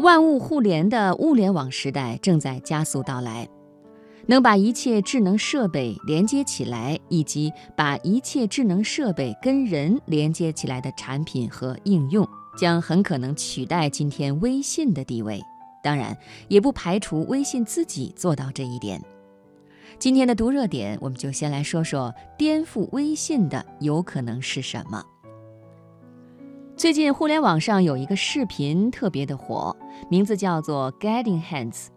万物互联的物联网时代正在加速到来，能把一切智能设备连接起来，以及把一切智能设备跟人连接起来的产品和应用，将很可能取代今天微信的地位。当然，也不排除微信自己做到这一点。今天的读热点，我们就先来说说颠覆微信的有可能是什么。最近互联网上有一个视频特别的火，名字叫做 “Guiding Hands”，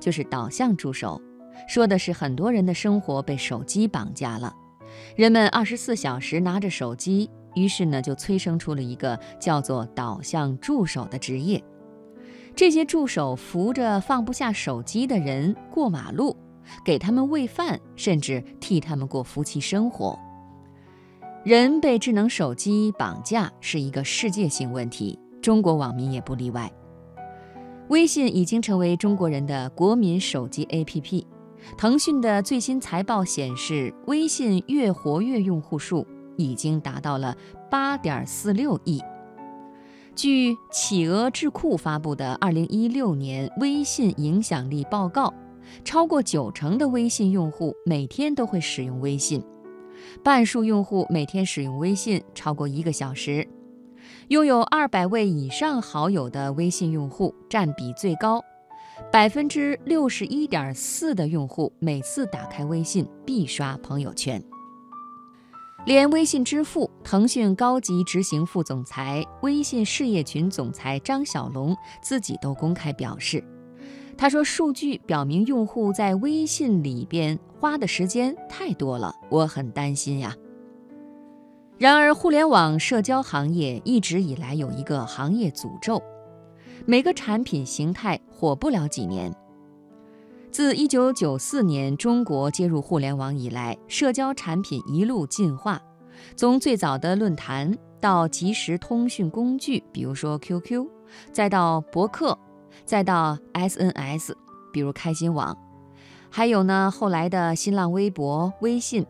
就是导向助手，说的是很多人的生活被手机绑架了，人们二十四小时拿着手机，于是呢就催生出了一个叫做导向助手的职业。这些助手扶着放不下手机的人过马路，给他们喂饭，甚至替他们过夫妻生活。人被智能手机绑架是一个世界性问题，中国网民也不例外。微信已经成为中国人的国民手机 APP。腾讯的最新财报显示，微信月活跃用户数已经达到了8.46亿。据企鹅智库发布的2016年微信影响力报告，超过九成的微信用户每天都会使用微信。半数用户每天使用微信超过一个小时，拥有二百位以上好友的微信用户占比最高，百分之六十一点四的用户每次打开微信必刷朋友圈。连微信支付腾讯高级执行副总裁、微信事业群总裁张小龙自己都公开表示。他说：“数据表明，用户在微信里边花的时间太多了，我很担心呀。”然而，互联网社交行业一直以来有一个行业诅咒：每个产品形态火不了几年。自1994年中国接入互联网以来，社交产品一路进化，从最早的论坛到即时通讯工具，比如说 QQ，再到博客。再到 SNS，比如开心网，还有呢，后来的新浪微博、微信。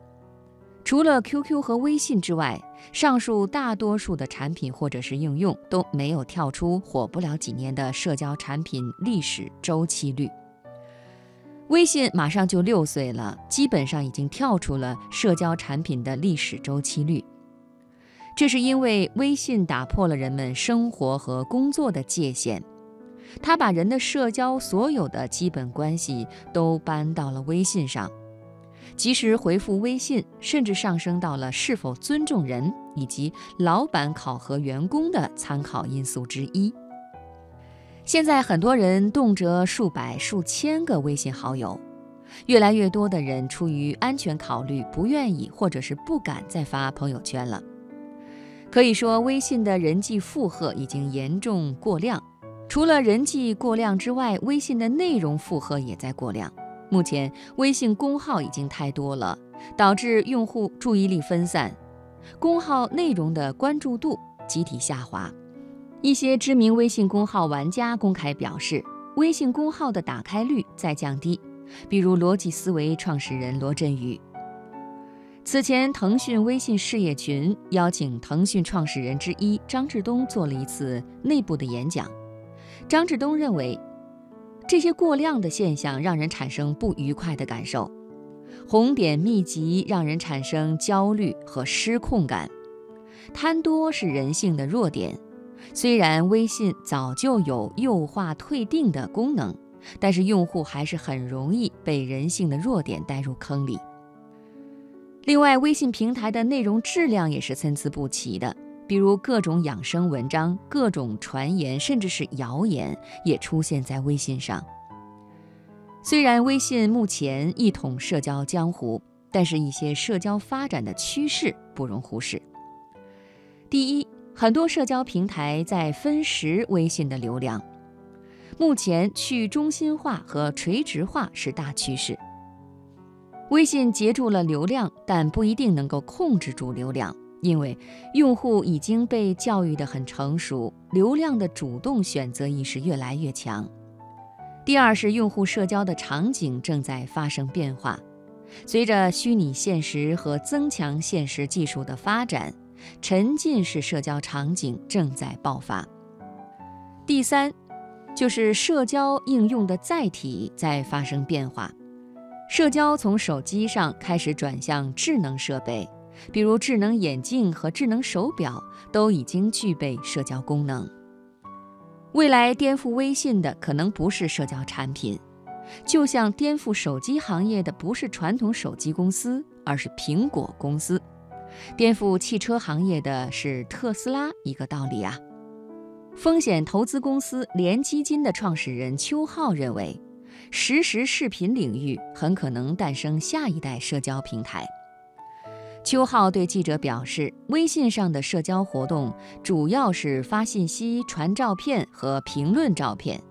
除了 QQ 和微信之外，上述大多数的产品或者是应用都没有跳出火不了几年的社交产品历史周期率。微信马上就六岁了，基本上已经跳出了社交产品的历史周期率。这是因为微信打破了人们生活和工作的界限。他把人的社交所有的基本关系都搬到了微信上，及时回复微信，甚至上升到了是否尊重人以及老板考核员工的参考因素之一。现在很多人动辄数百、数千个微信好友，越来越多的人出于安全考虑，不愿意或者是不敢再发朋友圈了。可以说，微信的人际负荷已经严重过量。除了人际过量之外，微信的内容负荷也在过量。目前，微信公号已经太多了，导致用户注意力分散，公号内容的关注度集体下滑。一些知名微信公号玩家公开表示，微信公号的打开率在降低，比如逻辑思维创始人罗振宇。此前，腾讯微信事业群邀请腾讯创始人之一张志东做了一次内部的演讲。张志东认为，这些过量的现象让人产生不愉快的感受，红点密集让人产生焦虑和失控感，贪多是人性的弱点。虽然微信早就有诱化退订的功能，但是用户还是很容易被人性的弱点带入坑里。另外，微信平台的内容质量也是参差不齐的。比如各种养生文章、各种传言，甚至是谣言，也出现在微信上。虽然微信目前一统社交江湖，但是一些社交发展的趋势不容忽视。第一，很多社交平台在分食微信的流量。目前去中心化和垂直化是大趋势。微信截住了流量，但不一定能够控制住流量。因为用户已经被教育得很成熟，流量的主动选择意识越来越强。第二是用户社交的场景正在发生变化，随着虚拟现实和增强现实技术的发展，沉浸式社交场景正在爆发。第三，就是社交应用的载体在发生变化。社交从手机上开始转向智能设备，比如智能眼镜和智能手表都已经具备社交功能。未来颠覆微信的可能不是社交产品，就像颠覆手机行业的不是传统手机公司，而是苹果公司；颠覆汽车行业的是特斯拉，一个道理啊。风险投资公司联基金的创始人邱浩认为，实时视频领域很可能诞生下一代社交平台。邱浩对记者表示，微信上的社交活动主要是发信息、传照片和评论照片，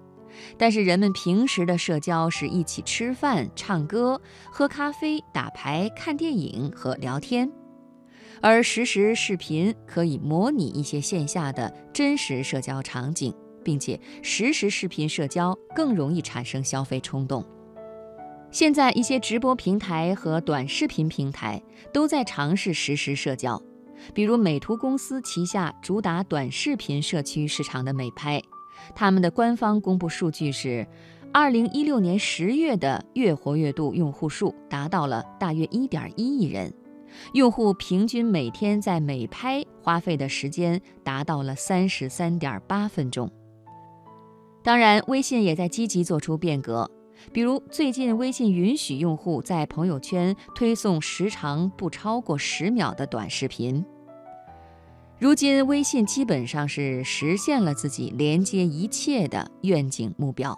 但是人们平时的社交是一起吃饭、唱歌、喝咖啡、打牌、看电影和聊天。而实时视频可以模拟一些线下的真实社交场景，并且实时视频社交更容易产生消费冲动。现在一些直播平台和短视频平台都在尝试实时社交，比如美图公司旗下主打短视频社区市场的美拍，他们的官方公布数据是，二零一六年十月的月活跃度用户数达到了大约一点一亿人。用户平均每天在美拍花费的时间达到了三十三点八分钟。当然，微信也在积极做出变革，比如最近微信允许用户在朋友圈推送时长不超过十秒的短视频。如今，微信基本上是实现了自己连接一切的愿景目标，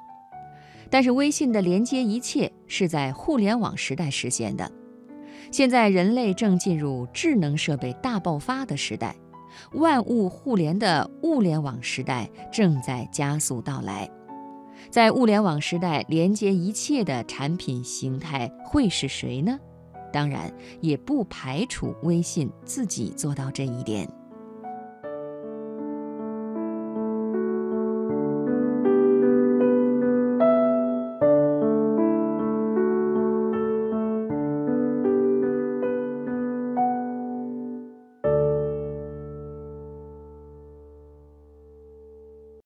但是微信的连接一切是在互联网时代实现的。现在人类正进入智能设备大爆发的时代，万物互联的物联网时代正在加速到来。在物联网时代，连接一切的产品形态会是谁呢？当然，也不排除微信自己做到这一点。